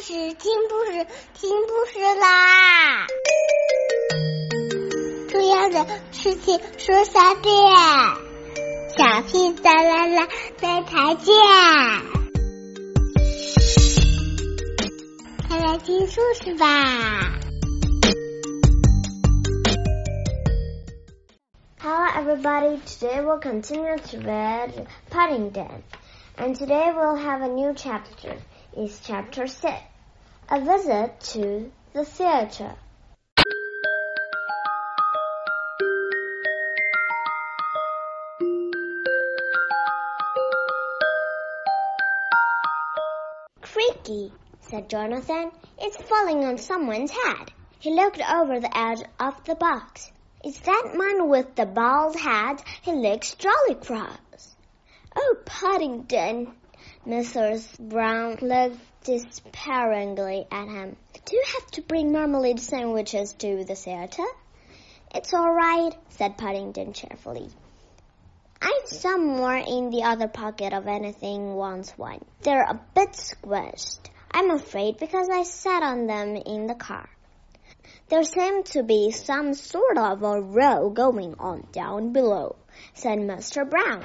事，听故事，听故事啦！重要的事情说三遍，小屁哒啦啦，明天见！快来听故事吧！Hello, everybody. Today we'll continue to read Paddington, and today we'll have a new chapter. Is Chapter 6 A Visit to the Theatre. Creaky, said Jonathan. It's falling on someone's head. He looked over the edge of the box. Is that man with the bald head? He looks jolly cross. Oh, Paddington, Mrs. Brown looked despairingly at him. Do you have to bring marmalade sandwiches to the theater? It's all right, said Paddington cheerfully. I've some more in the other pocket of anything wants one. They're a bit squished, I'm afraid, because I sat on them in the car. There seemed to be some sort of a row going on down below, said Mr. Brown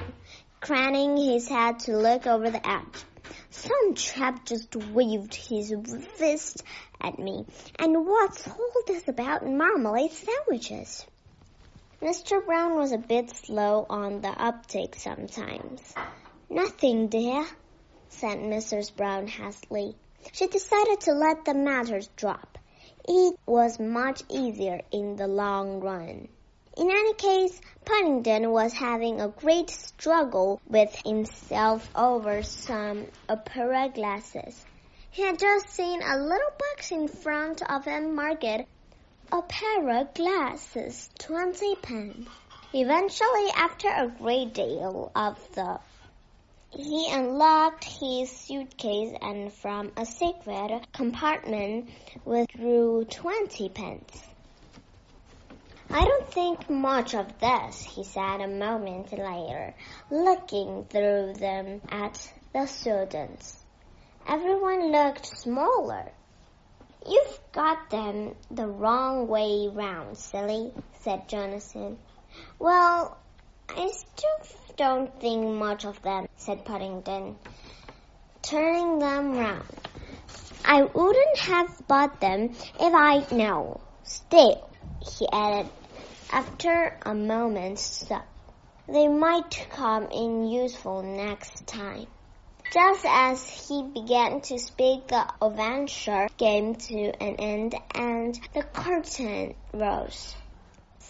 craning his head to look over the edge. Some chap just waved his fist at me. And what's all this about marmalade sandwiches? Mr. Brown was a bit slow on the uptake sometimes. Nothing, dear, said Mrs. Brown hastily. She decided to let the matter drop. It was much easier in the long run. In any case, Paddington was having a great struggle with himself over some opera glasses. He had just seen a little box in front of him market, opera glasses, 20 pence. Eventually, after a great deal of thought, he unlocked his suitcase and from a secret compartment withdrew 20 pence. I don't think much of this, he said a moment later, looking through them at the students. Everyone looked smaller. You've got them the wrong way round, silly, said Jonathan. Well, I still don't think much of them, said Paddington, turning them round. I wouldn't have bought them if I'd known. Still, he added after a moment's thought, they might come in useful next time. Just as he began to speak, the adventure came to an end and the curtain rose.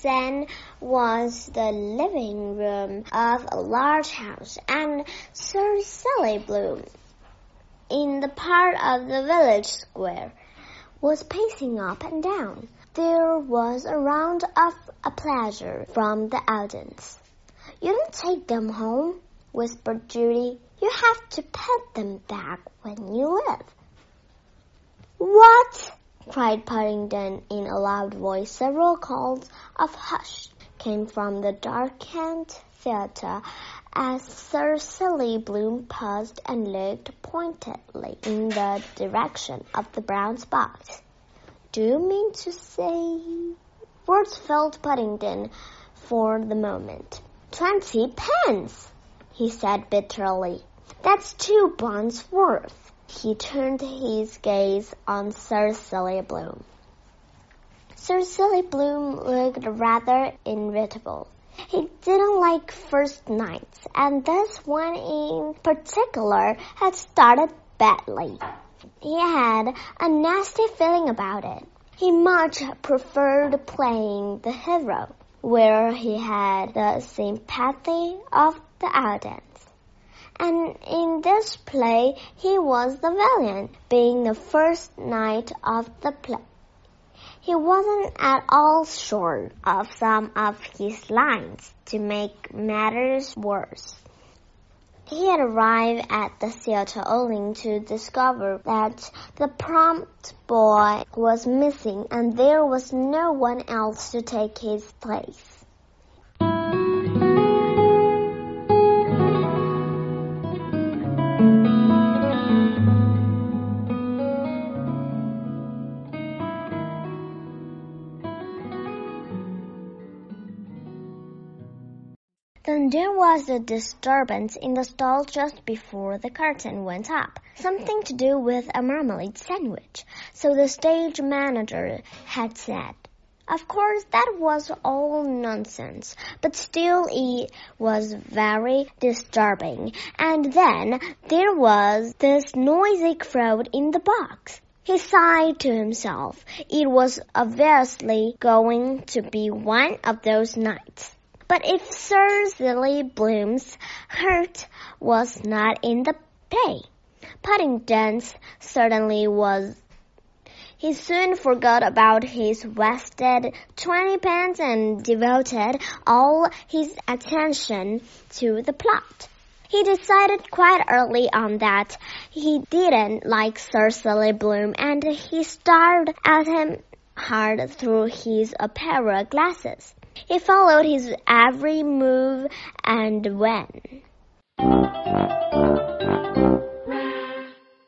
Then was the living room of a large house, and Sir Sidney Bloom, in the part of the village square, was pacing up and down. There was a round of applause from the audience. You don't take them home, whispered Judy. You have to put them back when you leave. What? cried Paddington in a loud voice. Several calls of hush came from the darkened theatre as Sir Sidney Bloom paused and looked pointedly in the direction of the brown box. Do you mean to say? Words failed Paddington for the moment. Twenty pence, he said bitterly. That's two bonds worth. He turned his gaze on Sir Sidney Bloom. Sir Sidney Bloom looked rather irritable. He didn't like first nights, and this one in particular had started badly. He had a nasty feeling about it. He much preferred playing the hero, where he had the sympathy of the audience. And in this play, he was the villain, being the first night of the play. He wasn't at all short of some of his lines to make matters worse. He had arrived at the theater only to discover that the prompt boy was missing and there was no one else to take his place. Then there was a disturbance in the stall just before the curtain went up. Something to do with a marmalade sandwich. So the stage manager had said. Of course, that was all nonsense, but still it was very disturbing. And then there was this noisy crowd in the box. He sighed to himself. It was obviously going to be one of those nights. But if Sir Sidney Bloom's heart was not in the pay, Paddington's certainly was he soon forgot about his wasted twenty pence and devoted all his attention to the plot. He decided quite early on that he didn't like Sir Silly Bloom and he stared at him hard through his opera glasses. He followed his every move and when.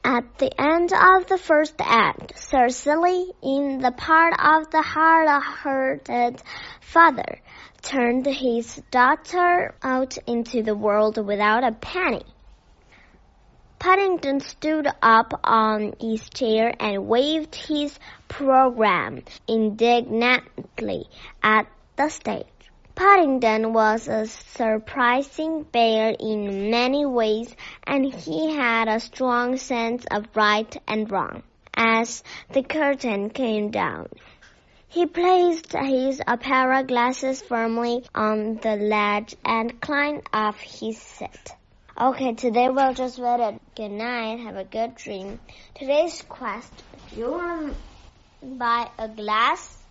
At the end of the first act, Sir Sidney, in the part of the hard-hearted father, turned his daughter out into the world without a penny. Paddington stood up on his chair and waved his program indignantly at the stage. Paddington was a surprising bear in many ways, and he had a strong sense of right and wrong. As the curtain came down, he placed his opera glasses firmly on the ledge and climbed off his seat. Okay, today we'll just read it. Good night. Have a good dream. Today's quest. If you want to buy a glass